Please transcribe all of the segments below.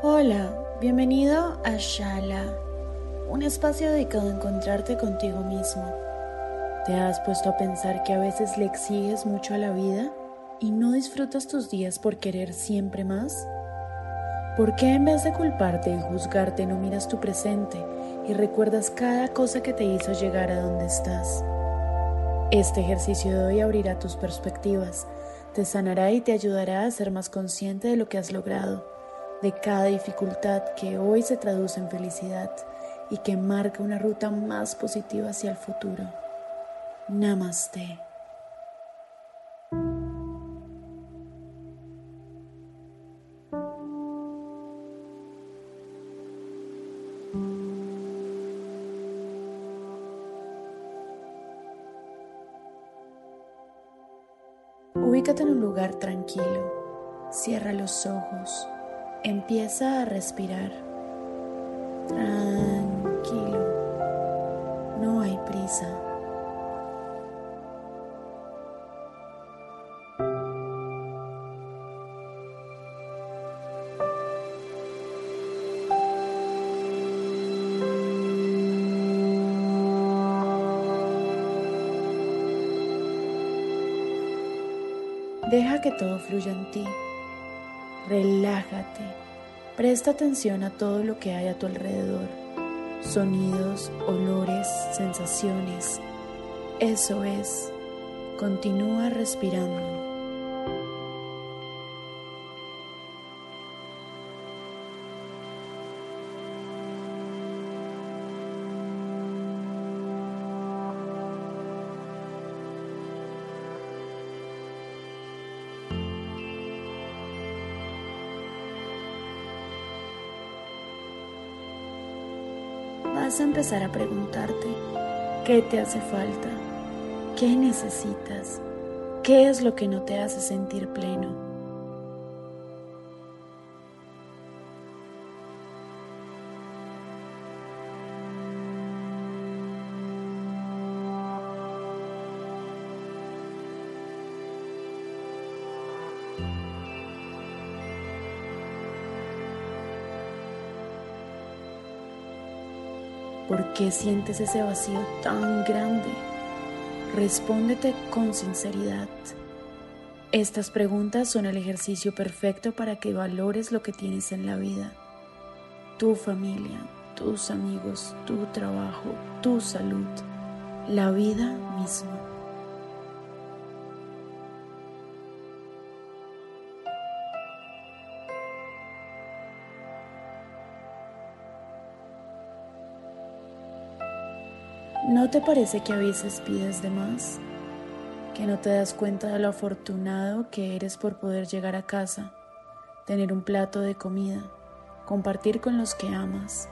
Hola, bienvenido a Shala, un espacio dedicado a encontrarte contigo mismo. ¿Te has puesto a pensar que a veces le exiges mucho a la vida y no disfrutas tus días por querer siempre más? ¿Por qué en vez de culparte y juzgarte no miras tu presente y recuerdas cada cosa que te hizo llegar a donde estás? Este ejercicio de hoy abrirá tus perspectivas, te sanará y te ayudará a ser más consciente de lo que has logrado, de cada dificultad que hoy se traduce en felicidad y que marca una ruta más positiva hacia el futuro. Namaste. Ubícate en un lugar tranquilo, cierra los ojos, empieza a respirar. Tranquilo, no hay prisa. Deja que todo fluya en ti. Relájate. Presta atención a todo lo que hay a tu alrededor. Sonidos, olores, sensaciones. Eso es. Continúa respirando. Vas a empezar a preguntarte qué te hace falta, qué necesitas, qué es lo que no te hace sentir pleno. ¿Por qué sientes ese vacío tan grande? Respóndete con sinceridad. Estas preguntas son el ejercicio perfecto para que valores lo que tienes en la vida. Tu familia, tus amigos, tu trabajo, tu salud, la vida misma. ¿No te parece que a veces pides de más? ¿Que no te das cuenta de lo afortunado que eres por poder llegar a casa, tener un plato de comida, compartir con los que amas?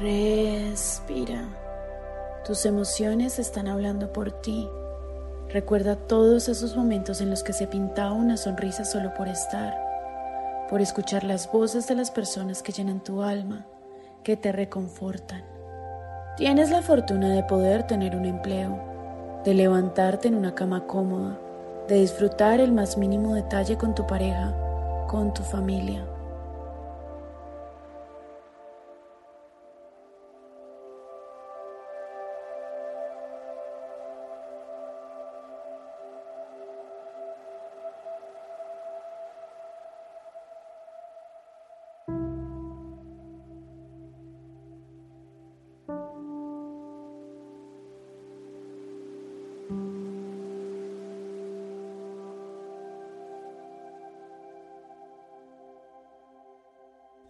Respira. Tus emociones están hablando por ti. Recuerda todos esos momentos en los que se pintaba una sonrisa solo por estar, por escuchar las voces de las personas que llenan tu alma, que te reconfortan. Tienes la fortuna de poder tener un empleo, de levantarte en una cama cómoda, de disfrutar el más mínimo detalle con tu pareja, con tu familia.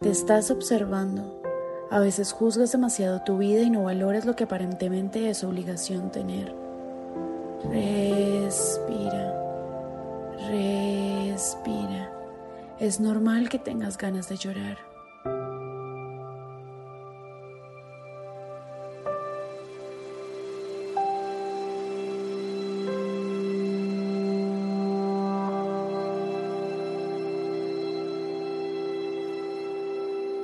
Te estás observando. A veces juzgas demasiado tu vida y no valoras lo que aparentemente es obligación tener. Respira. Respira. Es normal que tengas ganas de llorar.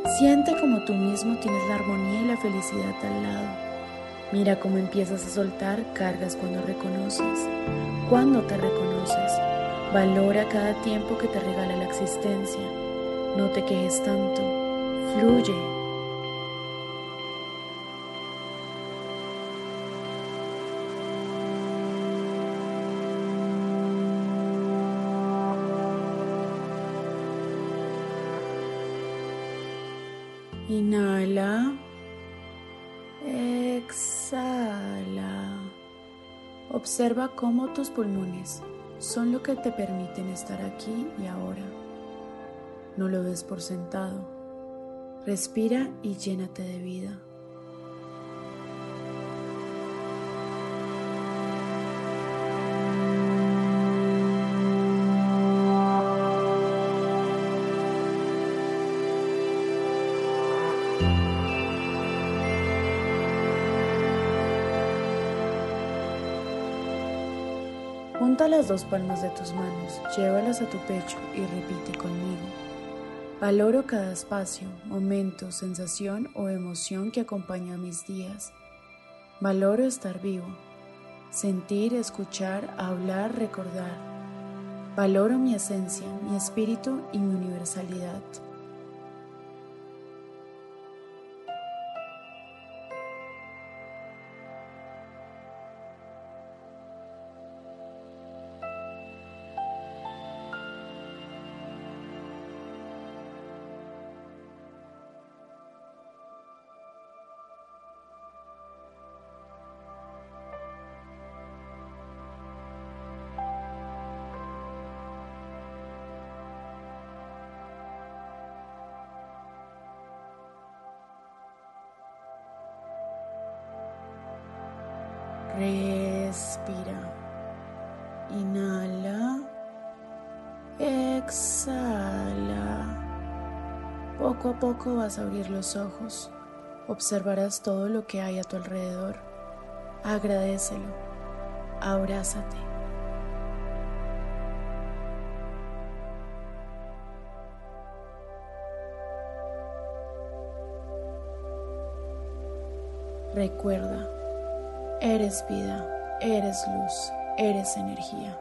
Siente como tú mismo tienes la armonía y la felicidad al lado. Mira cómo empiezas a soltar cargas cuando reconoces, cuando te reconoces. Valora cada tiempo que te regala la existencia. No te quejes tanto. Fluye, Inhala. Exhala. Observa cómo tus pulmones son lo que te permiten estar aquí y ahora. No lo des por sentado. Respira y llénate de vida. Junta las dos palmas de tus manos, llévalas a tu pecho y repite conmigo. Valoro cada espacio, momento, sensación o emoción que acompaña a mis días. Valoro estar vivo, sentir, escuchar, hablar, recordar. Valoro mi esencia, mi espíritu y mi universalidad. Respira. Inhala. Exhala. Poco a poco vas a abrir los ojos. Observarás todo lo que hay a tu alrededor. Agradecelo. Abrázate. Recuerda Eres vida, eres luz, eres energía.